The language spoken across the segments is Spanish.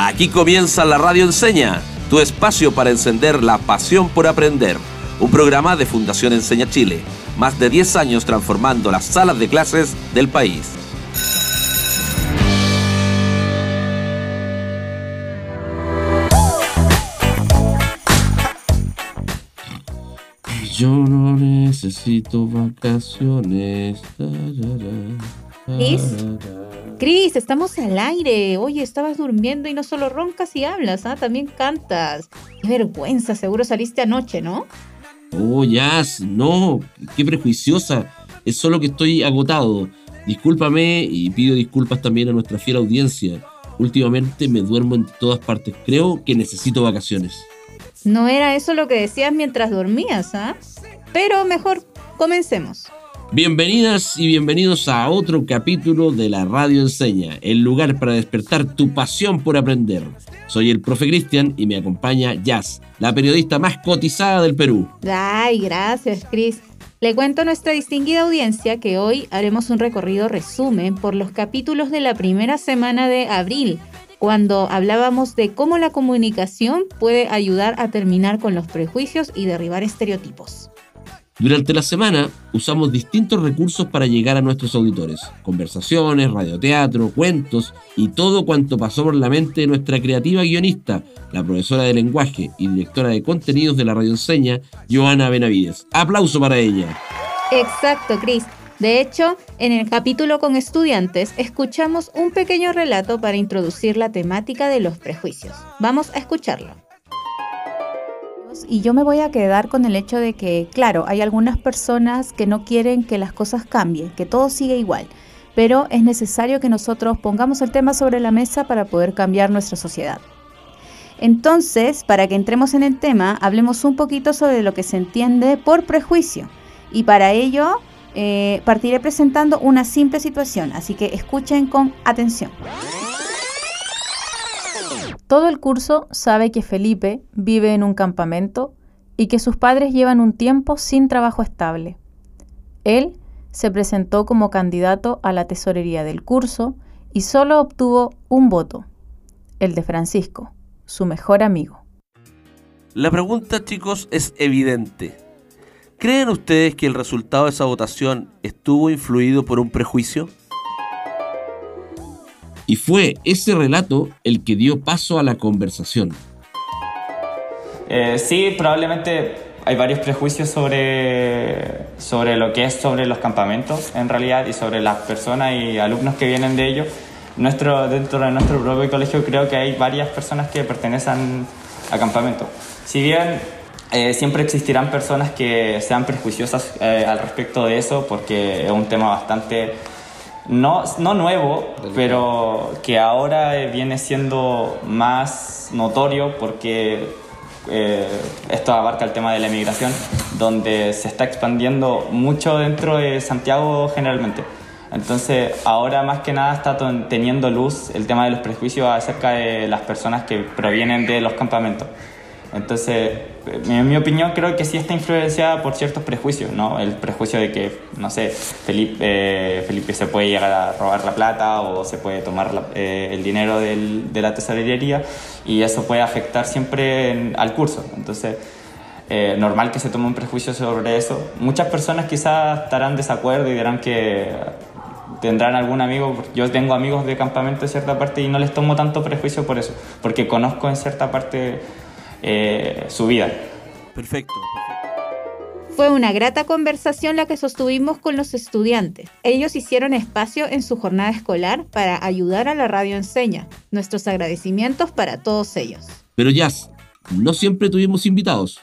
Aquí comienza la Radio Enseña, tu espacio para encender la pasión por aprender. Un programa de Fundación Enseña Chile, más de 10 años transformando las salas de clases del país. Yo no necesito vacaciones. ¿Cris? Cris, estamos al aire. Oye, estabas durmiendo y no solo roncas y hablas, ¿ah? también cantas. Qué vergüenza, seguro saliste anoche, ¿no? Oh, Jazz, no, qué prejuiciosa. Es solo que estoy agotado. Discúlpame y pido disculpas también a nuestra fiel audiencia. Últimamente me duermo en todas partes. Creo que necesito vacaciones. No era eso lo que decías mientras dormías, ¿ah? Pero mejor, comencemos. Bienvenidas y bienvenidos a otro capítulo de la Radio Enseña, el lugar para despertar tu pasión por aprender. Soy el profe Cristian y me acompaña Jazz, la periodista más cotizada del Perú. Ay, gracias, Cris. Le cuento a nuestra distinguida audiencia que hoy haremos un recorrido resumen por los capítulos de la primera semana de abril, cuando hablábamos de cómo la comunicación puede ayudar a terminar con los prejuicios y derribar estereotipos. Durante la semana usamos distintos recursos para llegar a nuestros auditores, conversaciones, radioteatro, cuentos y todo cuanto pasó por la mente de nuestra creativa guionista, la profesora de lenguaje y directora de contenidos de la radio enseña, Joana Benavides. Aplauso para ella. Exacto, Cris. De hecho, en el capítulo con estudiantes escuchamos un pequeño relato para introducir la temática de los prejuicios. Vamos a escucharlo. Y yo me voy a quedar con el hecho de que, claro, hay algunas personas que no quieren que las cosas cambien, que todo siga igual, pero es necesario que nosotros pongamos el tema sobre la mesa para poder cambiar nuestra sociedad. Entonces, para que entremos en el tema, hablemos un poquito sobre lo que se entiende por prejuicio. Y para ello, eh, partiré presentando una simple situación, así que escuchen con atención. Todo el curso sabe que Felipe vive en un campamento y que sus padres llevan un tiempo sin trabajo estable. Él se presentó como candidato a la tesorería del curso y solo obtuvo un voto, el de Francisco, su mejor amigo. La pregunta, chicos, es evidente. ¿Creen ustedes que el resultado de esa votación estuvo influido por un prejuicio? Y fue ese relato el que dio paso a la conversación. Eh, sí, probablemente hay varios prejuicios sobre, sobre lo que es sobre los campamentos en realidad y sobre las personas y alumnos que vienen de ellos. Nuestro, dentro de nuestro propio colegio creo que hay varias personas que pertenecen a campamento. Si bien eh, siempre existirán personas que sean prejuiciosas eh, al respecto de eso porque es un tema bastante no, no nuevo, pero que ahora viene siendo más notorio porque eh, esto abarca el tema de la emigración, donde se está expandiendo mucho dentro de Santiago generalmente. Entonces, ahora más que nada está teniendo luz el tema de los prejuicios acerca de las personas que provienen de los campamentos. Entonces, en mi opinión, creo que sí está influenciada por ciertos prejuicios, ¿no? El prejuicio de que, no sé, Felipe, eh, Felipe se puede llegar a robar la plata o se puede tomar eh, el dinero del, de la tesorería y eso puede afectar siempre al curso. Entonces, eh, normal que se tome un prejuicio sobre eso. Muchas personas quizás estarán de desacuerdo y dirán que tendrán algún amigo, yo tengo amigos de campamento en cierta parte y no les tomo tanto prejuicio por eso, porque conozco en cierta parte eh, su vida. Perfecto. Fue una grata conversación la que sostuvimos con los estudiantes. Ellos hicieron espacio en su jornada escolar para ayudar a la radio enseña. Nuestros agradecimientos para todos ellos. Pero ya, no siempre tuvimos invitados.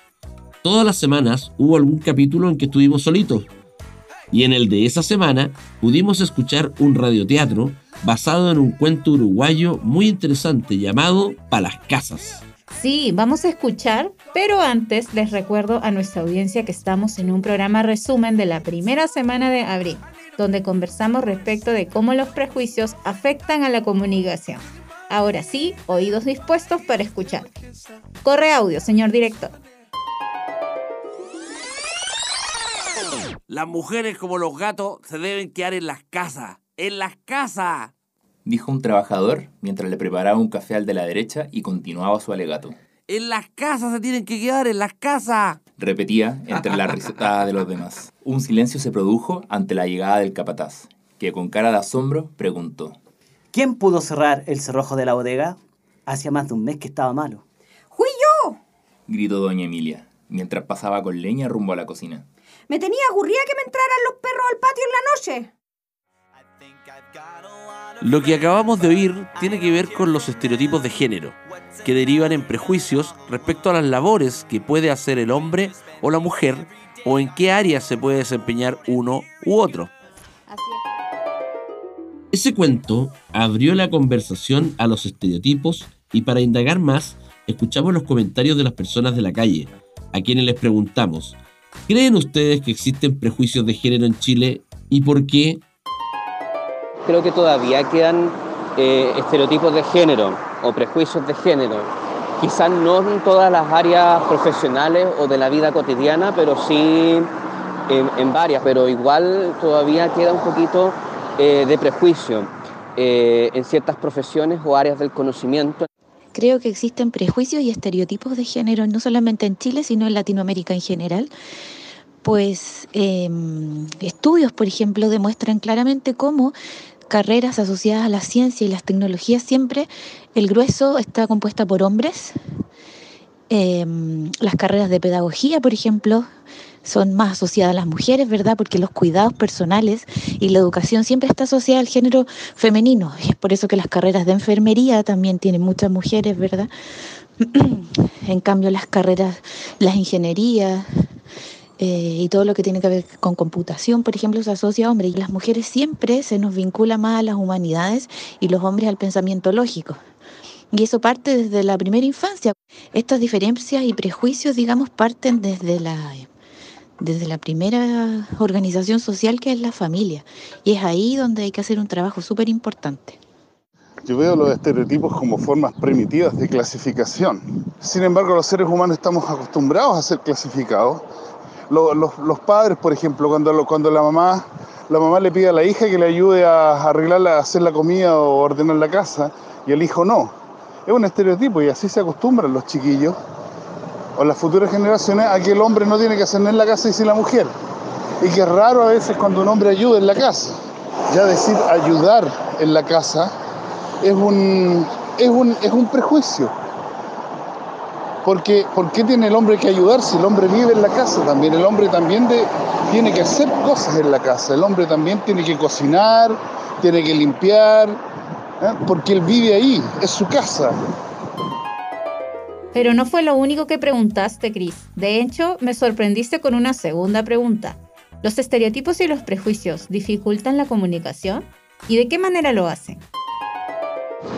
Todas las semanas hubo algún capítulo en que estuvimos solitos. Y en el de esa semana pudimos escuchar un radioteatro basado en un cuento uruguayo muy interesante llamado Pa' las Casas. Sí, vamos a escuchar, pero antes les recuerdo a nuestra audiencia que estamos en un programa resumen de la primera semana de abril, donde conversamos respecto de cómo los prejuicios afectan a la comunicación. Ahora sí, oídos dispuestos para escuchar. Corre audio, señor director. Las mujeres como los gatos se deben quedar en las casas. ¡En las casas! Dijo un trabajador mientras le preparaba un café al de la derecha y continuaba su alegato. En las casas se tienen que quedar, en las casas. Repetía entre la risotada de los demás. Un silencio se produjo ante la llegada del capataz, que con cara de asombro preguntó. ¿Quién pudo cerrar el cerrojo de la bodega? Hacía más de un mes que estaba malo. ¡Fui yo! gritó doña Emilia, mientras pasaba con leña rumbo a la cocina. Me tenía aburrida que me entraran los perros al patio en la noche. Lo que acabamos de oír tiene que ver con los estereotipos de género, que derivan en prejuicios respecto a las labores que puede hacer el hombre o la mujer o en qué áreas se puede desempeñar uno u otro. Ese cuento abrió la conversación a los estereotipos y para indagar más, escuchamos los comentarios de las personas de la calle, a quienes les preguntamos, ¿creen ustedes que existen prejuicios de género en Chile y por qué? Creo que todavía quedan eh, estereotipos de género o prejuicios de género. Quizás no en todas las áreas profesionales o de la vida cotidiana, pero sí en, varias, pero igual todavía queda un poquito eh, de prejuicio eh, en ciertas profesiones o áreas del conocimiento. Creo que existen prejuicios y estereotipos de género no solamente en Chile, sino en Latinoamérica en general. Pues em, estudios, por ejemplo, demuestran claramente cómo carreras asociadas a la ciencia y las tecnologías siempre el grueso está compuesta por hombres. Em, las carreras de pedagogía, por ejemplo, son más asociadas a las mujeres, ¿verdad? Porque los cuidados personales y la educación siempre está asociada al género femenino. Es por eso que las carreras de enfermería también tienen muchas mujeres, ¿verdad? en cambio, las carreras, las ingenierías eh, y todo lo que tiene que ver con computación, por ejemplo, se asocia a hombres. Y las mujeres siempre se nos vincula más a las humanidades y los hombres al pensamiento lógico. Y eso parte desde la primera infancia. Estas diferencias y prejuicios, digamos, parten desde la desde la primera organización social que es la familia. Y es ahí donde hay que hacer un trabajo súper importante. Yo veo los estereotipos como formas primitivas de clasificación. Sin embargo, los seres humanos estamos acostumbrados a ser clasificados. Los, los, padres, por ejemplo, cuando, cuando la, mamá, la mamá le pide a la hija que le ayude a arreglarla, a hacer la comida o ordenar la casa, y el hijo no. Es un estereotipo y así se acostumbran los chiquillos o las futuras generaciones a que el hombre no tiene que hacer nada en la casa y si la mujer. Y que es raro a veces cuando un hombre ayuda en la casa. Ya decir ayudar en la casa es un, es un, es un prejuicio. Porque ¿por qué tiene el hombre que ayudar si el hombre vive en la casa también? El hombre también de, tiene que hacer cosas en la casa. El hombre también tiene que cocinar, tiene que limpiar, ¿eh? porque él vive ahí, es su casa. Pero no fue lo único que preguntaste, Cris. De hecho, me sorprendiste con una segunda pregunta. ¿Los estereotipos y los prejuicios dificultan la comunicación? ¿Y de qué manera lo hacen?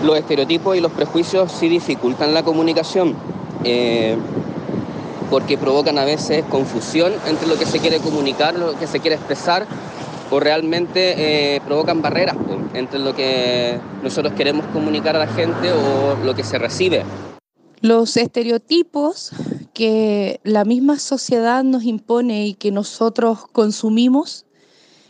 Los estereotipos y los prejuicios sí dificultan la comunicación. Eh, porque provocan a veces confusión entre lo que se quiere comunicar, lo que se quiere expresar, o realmente eh, provocan barreras entre lo que nosotros queremos comunicar a la gente o lo que se recibe. Los estereotipos que la misma sociedad nos impone y que nosotros consumimos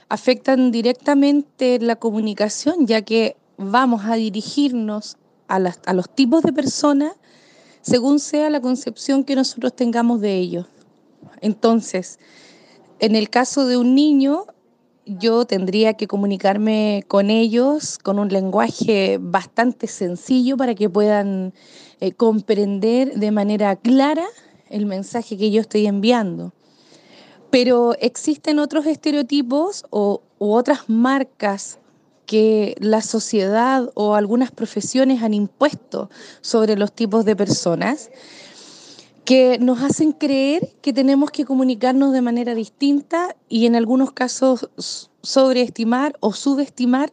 afectan directamente la comunicación, ya que vamos a dirigirnos a, los tipos de personas según sea la concepción que nosotros tengamos de ellos. Entonces, en el caso de un niño, yo tendría que comunicarme con ellos con un lenguaje bastante sencillo para que puedan eh, comprender de manera clara el mensaje que yo estoy enviando. Pero existen otros estereotipos o, u otras marcas que la sociedad o algunas profesiones han impuesto sobre los tipos de personas que nos hacen creer que tenemos que comunicarnos de manera distinta y en algunos casos sobreestimar o subestimar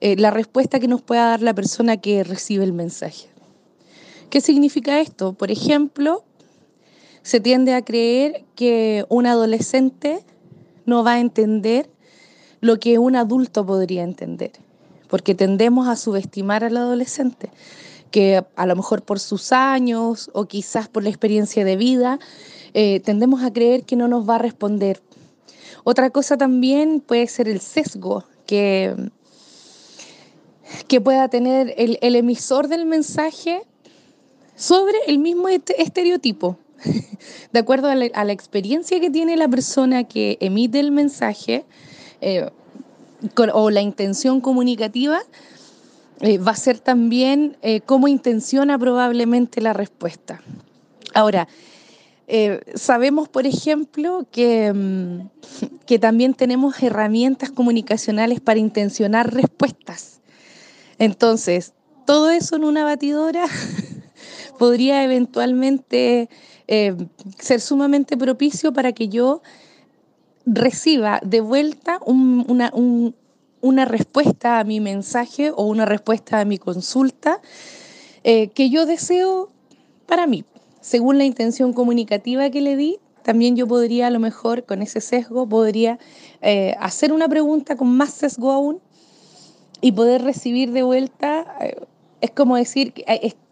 eh, la respuesta que nos pueda dar la persona que recibe el mensaje. ¿Qué significa esto? Por ejemplo, se tiende a creer que un adolescente no va a entender lo que un adulto podría entender, porque tendemos a subestimar al adolescente, que a lo mejor por sus años o quizás por la experiencia de vida, eh, tendemos a creer que no nos va a responder. Otra cosa también puede ser el sesgo, que que pueda tener el, emisor del mensaje sobre el mismo este- estereotipo. De acuerdo a la experiencia que tiene la persona que emite el mensaje eh, o la intención comunicativa, eh, va a ser también eh, cómo intenciona probablemente la respuesta. Ahora, sabemos, por ejemplo, que, mm, que también tenemos herramientas comunicacionales para intencionar respuestas. Entonces, todo eso en una batidora podría eventualmente ser sumamente propicio para que yo reciba de vuelta un- una, un- una respuesta a mi mensaje o una respuesta a mi consulta eh, que yo deseo para mí. Según la intención comunicativa que le di, también yo podría a lo mejor con ese sesgo, podría eh, hacer una pregunta con más sesgo aún y poder recibir de vuelta, eh, es como decir,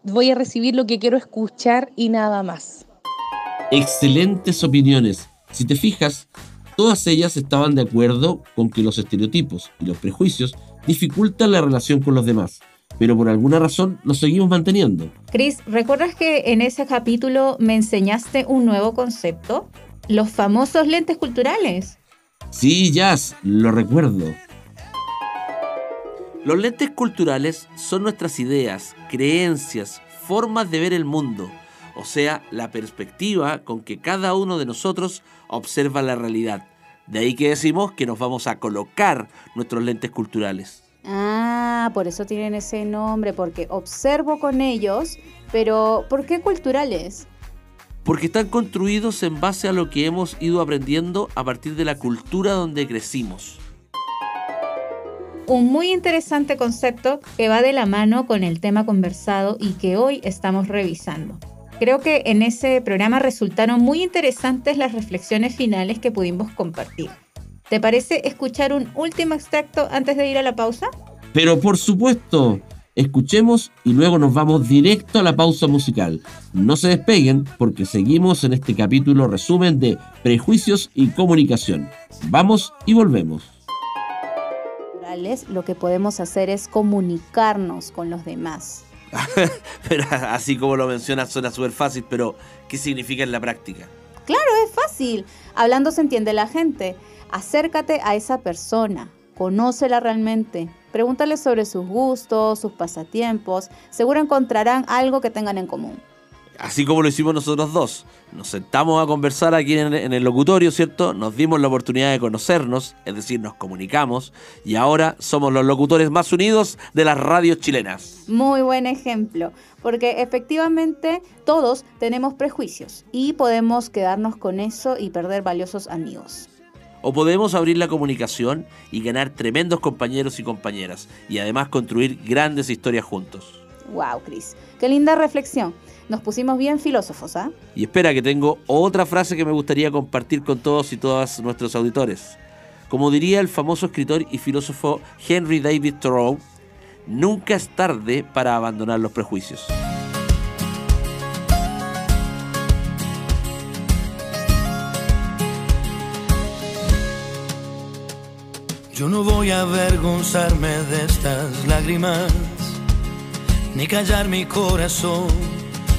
voy a recibir lo que quiero escuchar y nada más. Excelentes opiniones. Si te fijas, todas ellas estaban de acuerdo con que los estereotipos y los prejuicios dificultan la relación con los demás, pero por alguna razón los seguimos manteniendo. Cris, ¿recuerdas que en ese capítulo me enseñaste un nuevo concepto? Los famosos lentes culturales. Sí, Jazz, lo recuerdo. Los lentes culturales son nuestras ideas, creencias, formas de ver el mundo, o sea, la perspectiva con que cada uno de nosotros observa la realidad. De ahí que decimos que nos vamos a colocar nuestros lentes culturales. Ah, por eso tienen ese nombre, porque observo con ellos, pero ¿por qué culturales? Porque están construidos en base a lo que hemos ido aprendiendo a partir de la cultura donde crecimos. Un muy interesante concepto que va de la mano con el tema conversado y que hoy estamos revisando. Creo que en ese programa resultaron muy interesantes las reflexiones finales que pudimos compartir. ¿Te parece escuchar un último extracto antes de ir a la pausa? Pero por supuesto, escuchemos y luego nos vamos directo a la pausa musical. No se despeguen porque seguimos en este capítulo resumen de prejuicios y comunicación. Vamos y volvemos. Lo que podemos hacer es comunicarnos con los demás. Pero así como lo mencionas suena súper fácil, pero ¿qué significa en la práctica? Claro, es fácil. Hablando se entiende la gente. Acércate a esa persona, conócela realmente. Pregúntale sobre sus gustos, sus pasatiempos. Seguro encontrarán algo que tengan en común. Así como lo hicimos nosotros dos. Nos sentamos a conversar aquí en, en el locutorio, ¿cierto? Nos dimos la oportunidad de conocernos, es decir, nos comunicamos, y ahora somos los locutores más unidos de las radios chilenas. Muy buen ejemplo, porque efectivamente todos tenemos prejuicios y podemos quedarnos con eso y perder valiosos amigos. O podemos abrir la comunicación y ganar tremendos compañeros y compañeras, y además construir grandes historias juntos. Wow, Cris, qué linda reflexión. Nos pusimos bien filósofos, ¿ah? Y espera que tengo otra frase que me gustaría compartir con todos y todas nuestros auditores. Como diría el famoso escritor y filósofo Henry David Thoreau, nunca es tarde para abandonar los prejuicios. Yo no voy a avergonzarme de estas lágrimas, ni callar mi corazón,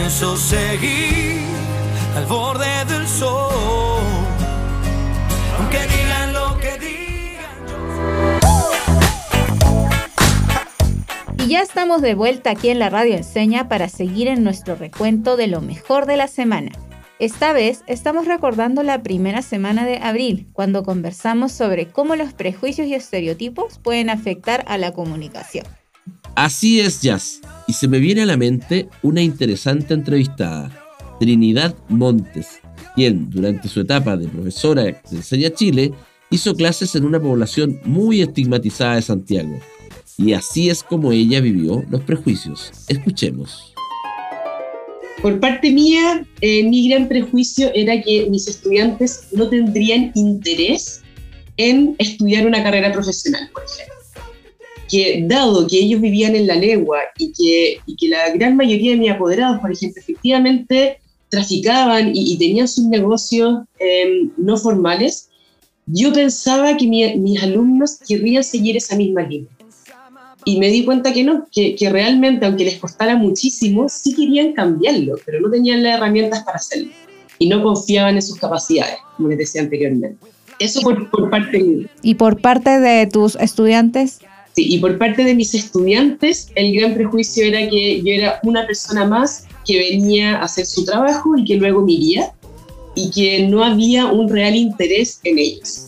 Pienso seguir al borde del sol, aunque digan lo que digan. Y ya estamos de vuelta aquí en la Radio Enseña para seguir en nuestro recuento de lo mejor de la semana. Esta vez estamos recordando la primera semana de abril, cuando conversamos sobre cómo los prejuicios y estereotipos pueden afectar a la comunicación. Así es, Jazz. Y se me viene a la mente una interesante entrevistada, Trinidad Montes, quien durante su etapa de profesora de Enseña Chile hizo clases en una población muy estigmatizada de Santiago. Y así es como ella vivió los prejuicios. Escuchemos. Por parte mía, eh, mi gran prejuicio era que mis estudiantes no tendrían interés en estudiar una carrera profesional, por ejemplo. Que dado que ellos vivían en la legua y que, y que la gran mayoría de mis apoderados, por ejemplo, efectivamente traficaban y, y tenían sus negocios eh, no formales, yo pensaba que mi, mis alumnos querrían seguir esa misma línea. Y me di cuenta que no, que, que, realmente, aunque les costara muchísimo, sí querían cambiarlo, pero no tenían las herramientas para hacerlo. Y no confiaban en sus capacidades, como les decía anteriormente. Eso por, por parte mía. ¿Y por parte de tus estudiantes? Sí, y por parte de mis estudiantes, el gran prejuicio era que yo era una persona más que venía a hacer su trabajo y que luego me iría, y que no había un real interés en ellos.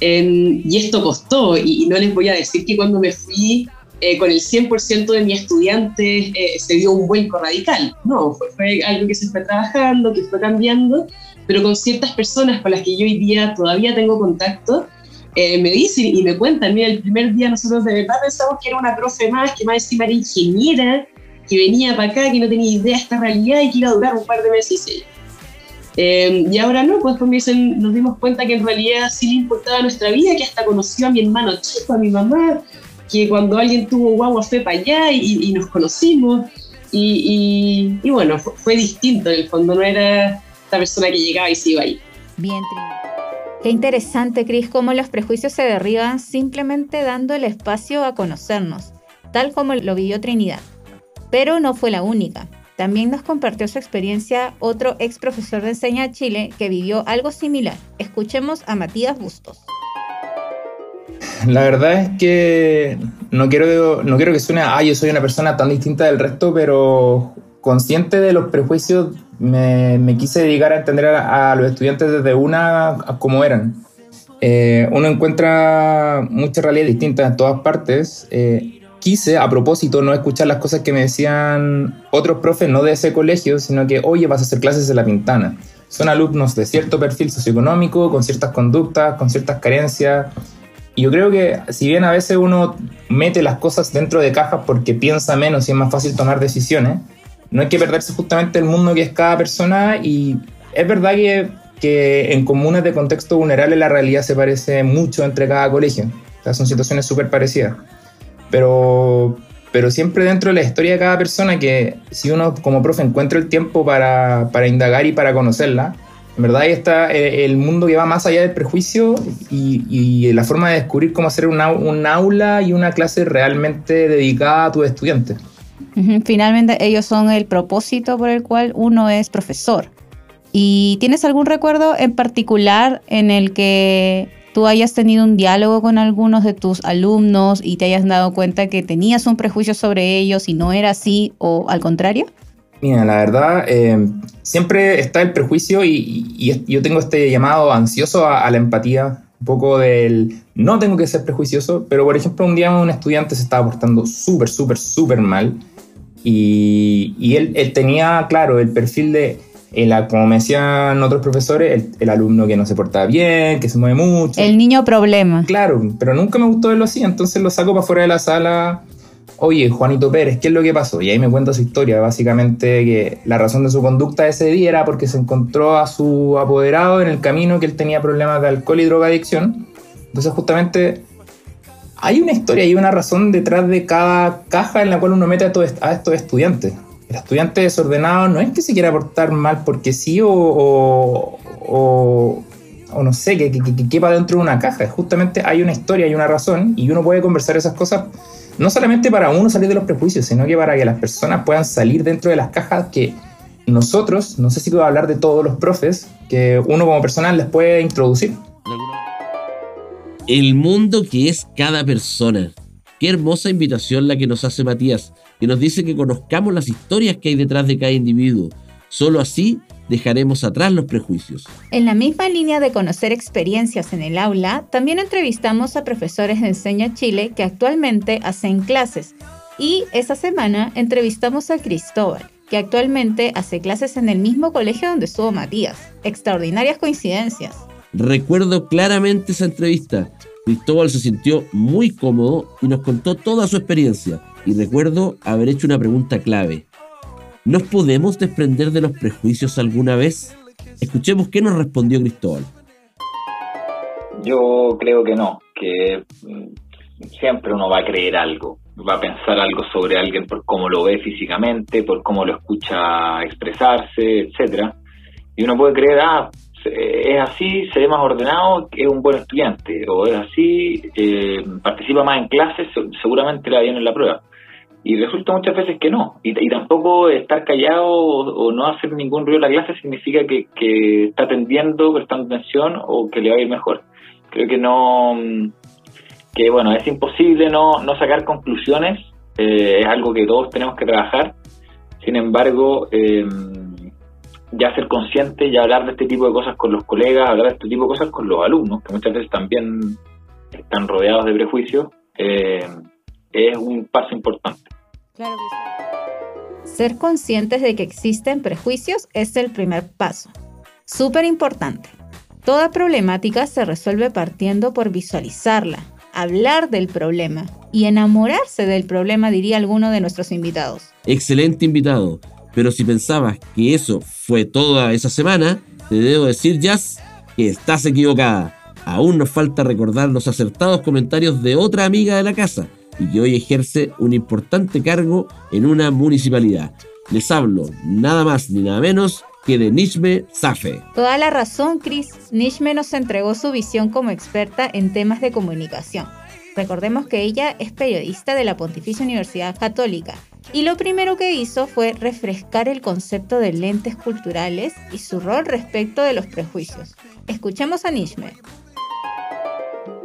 En, y esto costó, y, y, no les voy a decir que cuando me fui eh, con el 100% de mis estudiantes eh, se dio un vuelco radical. No, fue, fue, algo que se fue trabajando, que fue cambiando, pero con ciertas personas con las que yo hoy día todavía tengo contacto, eh, me dicen y me cuentan, mira, el primer día nosotros de verdad pensamos que era una profe más, que más encima era ingeniera, que venía para acá, que no tenía idea de esta realidad y que iba a durar un par de meses eh, y ahora no, pues dicen, nos dimos cuenta que en realidad sí le importaba nuestra vida, que hasta conoció a mi hermano chico, a mi mamá, que cuando alguien tuvo guagua fue para allá y, y nos conocimos. Y, y, y bueno, fue, fue, distinto en el fondo, no era esta persona que llegaba y se iba ahí. Bien, Qué interesante, Cris, cómo los prejuicios se derriban simplemente dando el espacio a conocernos, tal como lo vivió Trinidad. Pero no fue la única. También nos compartió su experiencia otro ex profesor de Enseña Chile que vivió algo similar. Escuchemos a Matías Bustos. La verdad es que no quiero, no quiero que suene, ah, yo soy una persona tan distinta del resto, pero consciente de los prejuicios, me, quise dedicar a entender a, los estudiantes desde una como eran. Eh, uno encuentra muchas realidades distintas en todas partes. Eh, quise, a propósito, no escuchar las cosas que me decían otros profes, no de ese colegio, sino que, oye, vas a hacer clases de la pintana. Son alumnos de cierto perfil socioeconómico, con ciertas conductas, con ciertas carencias. Y yo creo que, si bien a veces uno mete las cosas dentro de cajas porque piensa menos y es más fácil tomar decisiones, no hay que perderse justamente el mundo que es cada persona. Y es verdad que, que en comunas de contexto vulnerable la realidad se parece mucho entre cada colegio. O sea, son situaciones súper parecidas pero, pero siempre dentro de la historia de cada persona que si uno como profe encuentra el tiempo para, para indagar y para conocerla, en verdad ahí está el mundo que va más allá del prejuicio y, y la forma de descubrir cómo hacer una, un aula y una clase realmente dedicada a tus estudiantes. Finalmente ellos son el propósito por el cual uno es profesor. ¿Y tienes algún recuerdo en particular en el que tú hayas tenido un diálogo con algunos de tus alumnos y te hayas dado cuenta que tenías un prejuicio sobre ellos y no era así o al contrario? Mira, la verdad, eh, siempre está el prejuicio y, y, yo tengo este llamado ansioso a, a, la empatía, un poco del no tengo que ser prejuicioso, pero por ejemplo un día un estudiante se estaba portando súper, súper, súper mal y, y él, él tenía, claro, el perfil de el, como me decían otros profesores, el, el, alumno que no se porta bien, que se mueve mucho. El niño problema. Claro, pero nunca me gustó verlo así, entonces lo saco para fuera de la sala. Oye, Juanito Pérez, ¿qué es lo que pasó? Y ahí me cuenta su historia, básicamente que la razón de su conducta ese día era porque se encontró a su apoderado en el camino que él tenía problemas de alcohol y drogadicción. Entonces justamente hay una historia y una razón detrás de cada caja en la cual uno mete a, a estos estudiantes el estudiante desordenado no es que se quiera portar mal porque sí o, o, o, o no sé, que, que, que, quepa dentro de una caja. Justamente hay una historia, hay una razón y uno puede conversar esas cosas no solamente para uno salir de los prejuicios, sino que para que las personas puedan salir dentro de las cajas que nosotros, no sé si puedo hablar de todos los profes, que uno como personal les puede introducir. El mundo que es cada persona. Qué hermosa invitación la que nos hace Matías que nos dice que conozcamos las historias que hay detrás de cada individuo. Solo así dejaremos atrás los prejuicios. En la misma línea de conocer experiencias en el aula, también entrevistamos a profesores de Enseña Chile que actualmente hacen clases. Y esa semana entrevistamos a Cristóbal, que actualmente hace clases en el mismo colegio donde estuvo Matías. Extraordinarias coincidencias. Recuerdo claramente esa entrevista. Cristóbal se sintió muy cómodo y nos contó toda su experiencia. Y recuerdo haber hecho una pregunta clave. ¿Nos podemos desprender de los prejuicios alguna vez? Escuchemos qué nos respondió Cristóbal. Yo creo que no, que mm, siempre uno va a creer algo, va a pensar algo sobre alguien por cómo lo ve físicamente, por cómo lo escucha expresarse, etcétera. Y uno puede creer, ah, es así, se ve más ordenado, es un buen estudiante, o es así, eh, participa más en clases, seguramente le va bien en la prueba. Y resulta muchas veces que no. Y, tampoco estar callado o, no hacer ningún ruido en la clase significa que, que está atendiendo, prestando atención o que le va a ir mejor. Creo que no, que bueno, es imposible no, no sacar conclusiones, eh, es algo que todos tenemos que trabajar. Sin embargo, eh, ya ser consciente y hablar de este tipo de cosas con los colegas, hablar de este tipo de cosas con los alumnos, que muchas veces también están rodeados de prejuicios, eh, es un paso importante. Claro Ser conscientes de que existen prejuicios es el primer paso. Súper importante. Toda problemática se resuelve partiendo por visualizarla, hablar del problema y enamorarse del problema, diría alguno de nuestros invitados. Excelente invitado. Pero si pensabas que eso fue toda esa semana, te debo decir, Jazz, que estás equivocada. Aún nos falta recordar los acertados comentarios de otra amiga de la casa, y que hoy ejerce un importante cargo en una municipalidad. Les hablo nada más ni nada menos que de Nishme Safe. Toda la razón, Chris. Nishme nos entregó su visión como experta en temas de comunicación. Recordemos que ella es periodista de la Pontificia Universidad Católica y lo primero que hizo fue refrescar el concepto de lentes culturales y su rol respecto de los prejuicios. Escuchemos a Nishme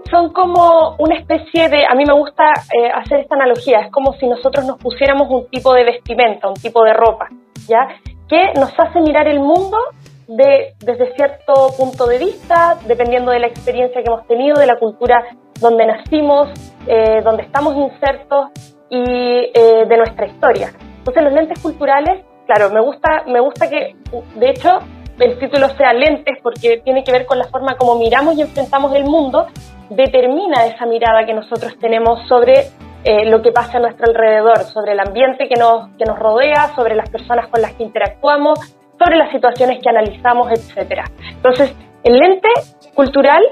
son como una especie de, a mí me gusta eh, hacer esta analogía, es como si nosotros nos pusiéramos un tipo de vestimenta, un tipo de ropa, ¿ya? Que nos hace mirar el mundo de, desde cierto punto de vista, dependiendo de la experiencia que hemos tenido, de la cultura donde nacimos, eh, donde estamos insertos y eh, de nuestra historia. Entonces los lentes culturales, claro, me gusta, me gusta que, de hecho, el título sea lentes porque tiene que ver con la forma como miramos y enfrentamos el mundo, determina esa mirada que nosotros tenemos sobre eh, lo que pasa a nuestro alrededor, sobre el ambiente que nos, que nos rodea, sobre las personas con las que interactuamos, sobre las situaciones que analizamos, etc. Entonces, el lente cultural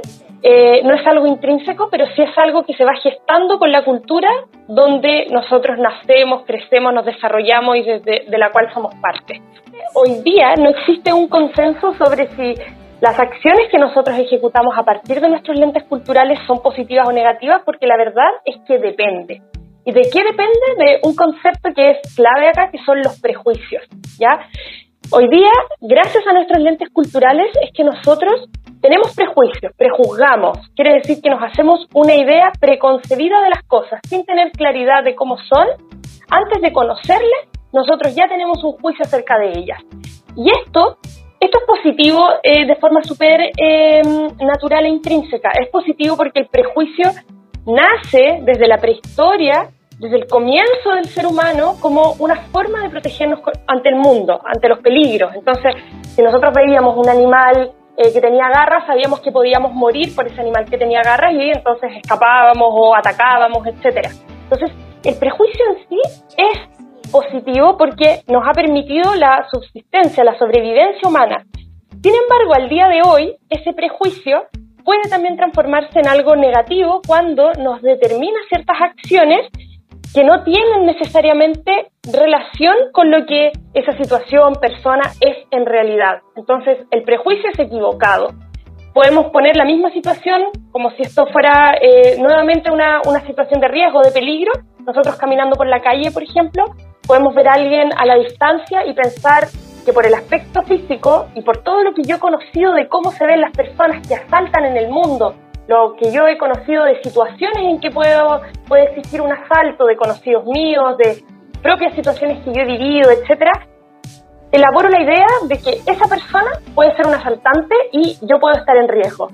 eh, no es algo intrínseco, pero sí es algo que se va gestando con la cultura donde nosotros nacemos, crecemos, nos desarrollamos y desde, de la cual somos parte. Hoy día no existe un consenso sobre si las acciones que nosotros ejecutamos a partir de nuestros lentes culturales son positivas o negativas, porque la verdad es que depende. ¿Y de qué depende? De un concepto que es clave acá, que son los prejuicios, ¿ya? Hoy día, gracias a nuestros lentes culturales, es que nosotros tenemos prejuicios, prejuzgamos. Quiere decir que nos hacemos una idea preconcebida de las cosas, sin tener claridad de cómo son. Antes de conocerles, nosotros ya tenemos un juicio acerca de ellas. Y esto esto es positivo eh, de forma súper em, natural e intrínseca. Es positivo porque el prejuicio nace desde la prehistoria, desde el comienzo del ser humano, como una forma de protegernos ante el mundo, ante los peligros. Entonces, si nosotros veíamos un animal eh, que tenía garras, sabíamos que podíamos morir por ese animal que tenía garras y entonces escapábamos o atacábamos, etc. Entonces, el prejuicio en sí es positivo porque nos ha permitido la subsistencia, la sobrevivencia humana. Sin embargo, al día de hoy, ese prejuicio puede también transformarse en algo negativo cuando nos determina ciertas acciones que no tienen necesariamente relación con lo que esa situación, persona es en realidad. Entonces, el prejuicio es equivocado. Podemos poner la misma situación como si esto fuera eh, nuevamente una, una situación de riesgo, de peligro. Nosotros caminando por la calle, por ejemplo, podemos ver a alguien a la distancia y pensar que por el aspecto físico y por todo lo que yo he conocido de cómo se ven las personas que asaltan en el mundo, lo que yo he conocido de situaciones en que puedo, puede existir un asalto de conocidos míos, de propias situaciones que yo he vivido, etcétera, elaboro la idea de que esa persona puede ser un asaltante y yo puedo estar en riesgo.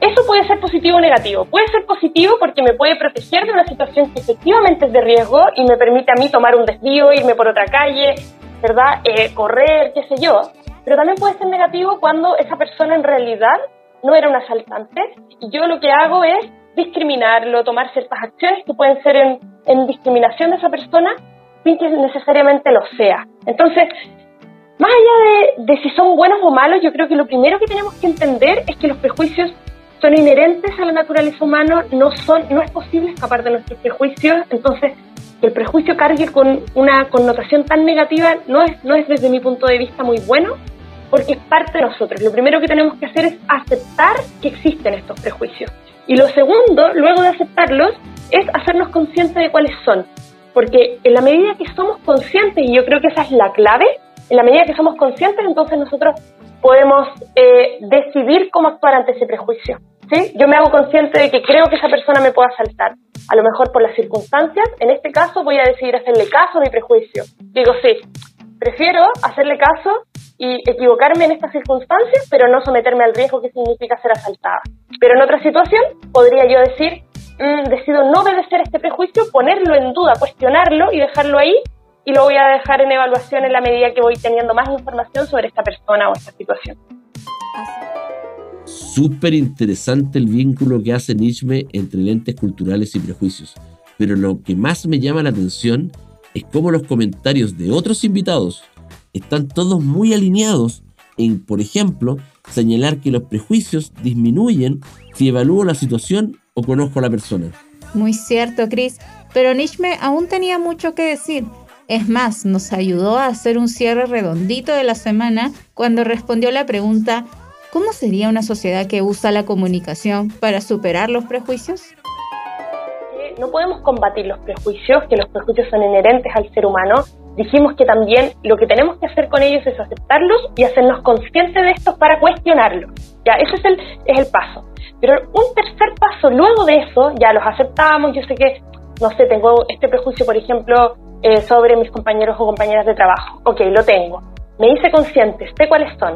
Eso puede ser positivo o negativo. Puede ser positivo porque me puede proteger de una situación que efectivamente es de riesgo y me permite a mí tomar un desvío, irme por otra calle, ¿verdad? Eh, correr, qué sé yo. Pero también puede ser negativo cuando esa persona en realidad no era un asaltante y yo lo que hago es discriminarlo, tomar ciertas acciones que pueden ser en, discriminación de esa persona sin que necesariamente lo sea. Entonces, más allá de, de, si son buenos o malos, yo creo que lo primero que tenemos que entender es que los prejuicios son inherentes a la naturaleza humana, no, son, no es posible escapar de nuestros prejuicios, entonces que el prejuicio cargue con una connotación tan negativa no es, no es desde mi punto de vista muy bueno, porque es parte de nosotros. Lo primero que tenemos que hacer es aceptar que existen estos prejuicios. Y lo segundo, luego de aceptarlos, es hacernos conscientes de cuáles son. Porque en la medida que somos conscientes, y yo creo que esa es la clave, en la medida que somos conscientes, entonces nosotros podemos eh, decidir cómo actuar ante ese prejuicio. ¿sí? Yo me hago consciente de que creo que esa persona me puede asaltar, a lo mejor por las circunstancias. En este caso voy a decidir hacerle caso a mi prejuicio. Digo, sí, prefiero hacerle caso y equivocarme en estas circunstancias, pero no someterme al riesgo que significa ser asaltada. Pero en otra situación podría yo decir, mm, decido no obedecer este prejuicio, ponerlo en duda, cuestionarlo y dejarlo ahí y lo voy a dejar en evaluación en la medida que voy teniendo más información sobre esta persona o esta situación. Súper interesante el vínculo que hace Nietzsche entre lentes culturales y prejuicios, pero lo que más me llama la atención es cómo los comentarios de otros invitados están todos muy alineados en, por ejemplo, señalar que los prejuicios disminuyen si evalúo la situación o conozco a la persona. Muy cierto, Chris, pero Nietzsche aún tenía mucho que decir. Es más, nos ayudó a hacer un cierre redondito de la semana cuando respondió la pregunta, ¿cómo sería una sociedad que usa la comunicación para superar los prejuicios? No podemos combatir los prejuicios, que los prejuicios son inherentes al ser humano. Dijimos que también lo que tenemos que hacer con ellos es aceptarlos y hacernos conscientes de estos para cuestionarlos. Ya, ese es el, es el paso. Pero un tercer paso luego de eso, ya los aceptamos, yo sé que, no sé, tengo este prejuicio, por ejemplo, eh, sobre mis compañeros o compañeras de trabajo. Ok, lo tengo. Me hice consciente, sé cuáles son.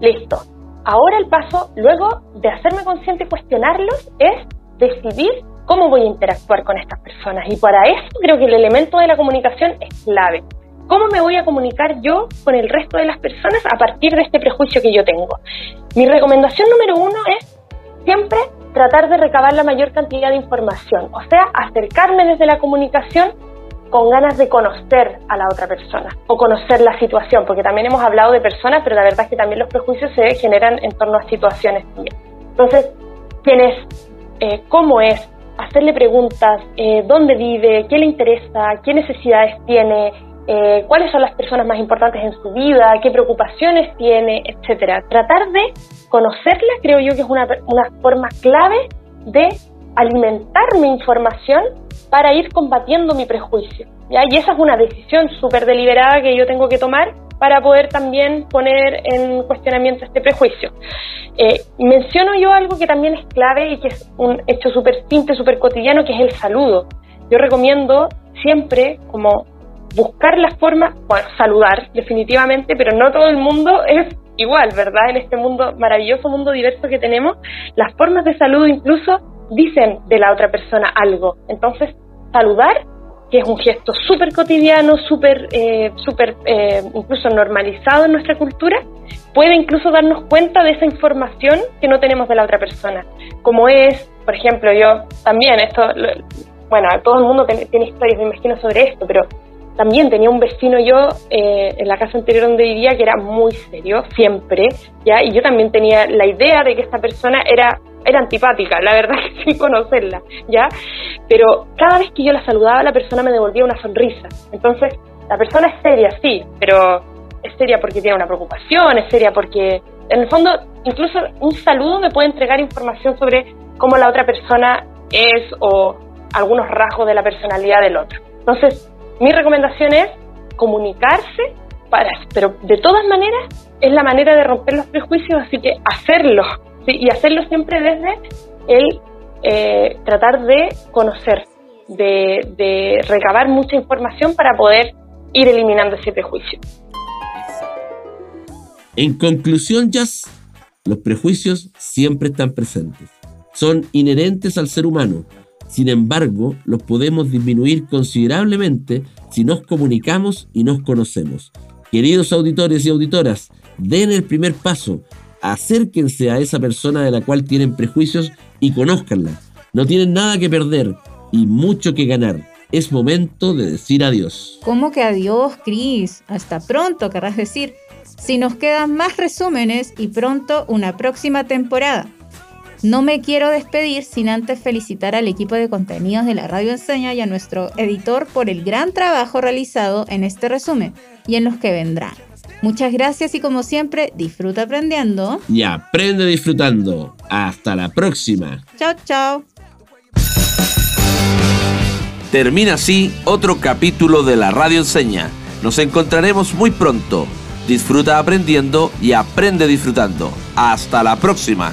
Listo. Ahora el paso, luego de hacerme consciente y cuestionarlos, es decidir cómo voy a interactuar con estas personas. Y para eso creo que el elemento de la comunicación es clave. ¿Cómo me voy a comunicar yo con el resto de las personas a partir de este prejuicio que yo tengo? Mi recomendación número uno es siempre tratar de recabar la mayor cantidad de información, o sea, acercarme desde la comunicación con ganas de conocer a la otra persona o conocer la situación, porque también hemos hablado de personas, pero la verdad es que también los prejuicios se generan en torno a situaciones. Entonces, ¿quién es? Eh, ¿Cómo es? Hacerle preguntas, eh, dónde vive, qué le interesa, qué necesidades tiene, eh, cuáles son las personas más importantes en su vida, qué preocupaciones tiene, etcétera. Tratar de conocerla creo yo que es una, una forma clave de alimentar mi información para ir combatiendo mi prejuicio. ¿ya? Y esa es una decisión súper deliberada que yo tengo que tomar para poder también poner en cuestionamiento este prejuicio. Eh, menciono yo algo que también es clave y que es un hecho súper simple, súper cotidiano, que es el saludo. Yo recomiendo siempre como buscar las formas, bueno, saludar definitivamente, pero no todo el mundo es igual, ¿verdad? En este mundo, maravilloso mundo diverso que tenemos, las formas de saludo incluso dicen de la otra persona algo. Entonces, saludar, que es un gesto súper cotidiano, súper, eh, súper eh, incluso normalizado en nuestra cultura, puede incluso darnos cuenta de esa información que no tenemos de la otra persona. Como es, por ejemplo, yo también, esto, bueno, todo el mundo tiene, tiene historias, me imagino, sobre esto, pero también tenía un vecino yo eh, en la casa anterior donde vivía que era muy serio, siempre, ¿ya? Y yo también tenía la idea de que esta persona era, era antipática, la verdad sin conocerla, ¿ya? Pero cada vez que yo la saludaba, la persona me devolvía una sonrisa. Entonces, la persona es seria, sí, pero es seria porque tiene una preocupación, es seria porque, en el fondo, incluso un saludo me puede entregar información sobre cómo la otra persona es o algunos rasgos de la personalidad del otro. Entonces, mi recomendación es comunicarse, para, pero de todas maneras es la manera de romper los prejuicios, así que hacerlo, y hacerlo siempre desde el eh, tratar de conocer, de, recabar mucha información para poder ir eliminando ese prejuicio. En conclusión, Jazz, los prejuicios siempre están presentes. Son inherentes al ser humano sin embargo, los podemos disminuir considerablemente si nos comunicamos y nos conocemos. Queridos auditores y auditoras, den el primer paso, acérquense a esa persona de la cual tienen prejuicios y conózcanla. No tienen nada que perder y mucho que ganar. Es momento de decir adiós. ¿Cómo que adiós, Cris? Hasta pronto, querrás decir. Si nos quedan más resúmenes y pronto una próxima temporada. No me quiero despedir sin antes felicitar al equipo de contenidos de la Radio Enseña y a nuestro editor por el gran trabajo realizado en este resumen y en los que vendrán. Muchas gracias y como siempre, disfruta aprendiendo. Y aprende disfrutando. Hasta la próxima. Chao, chao. Termina así otro capítulo de la Radio Enseña. Nos encontraremos muy pronto. Disfruta aprendiendo y aprende disfrutando. Hasta la próxima.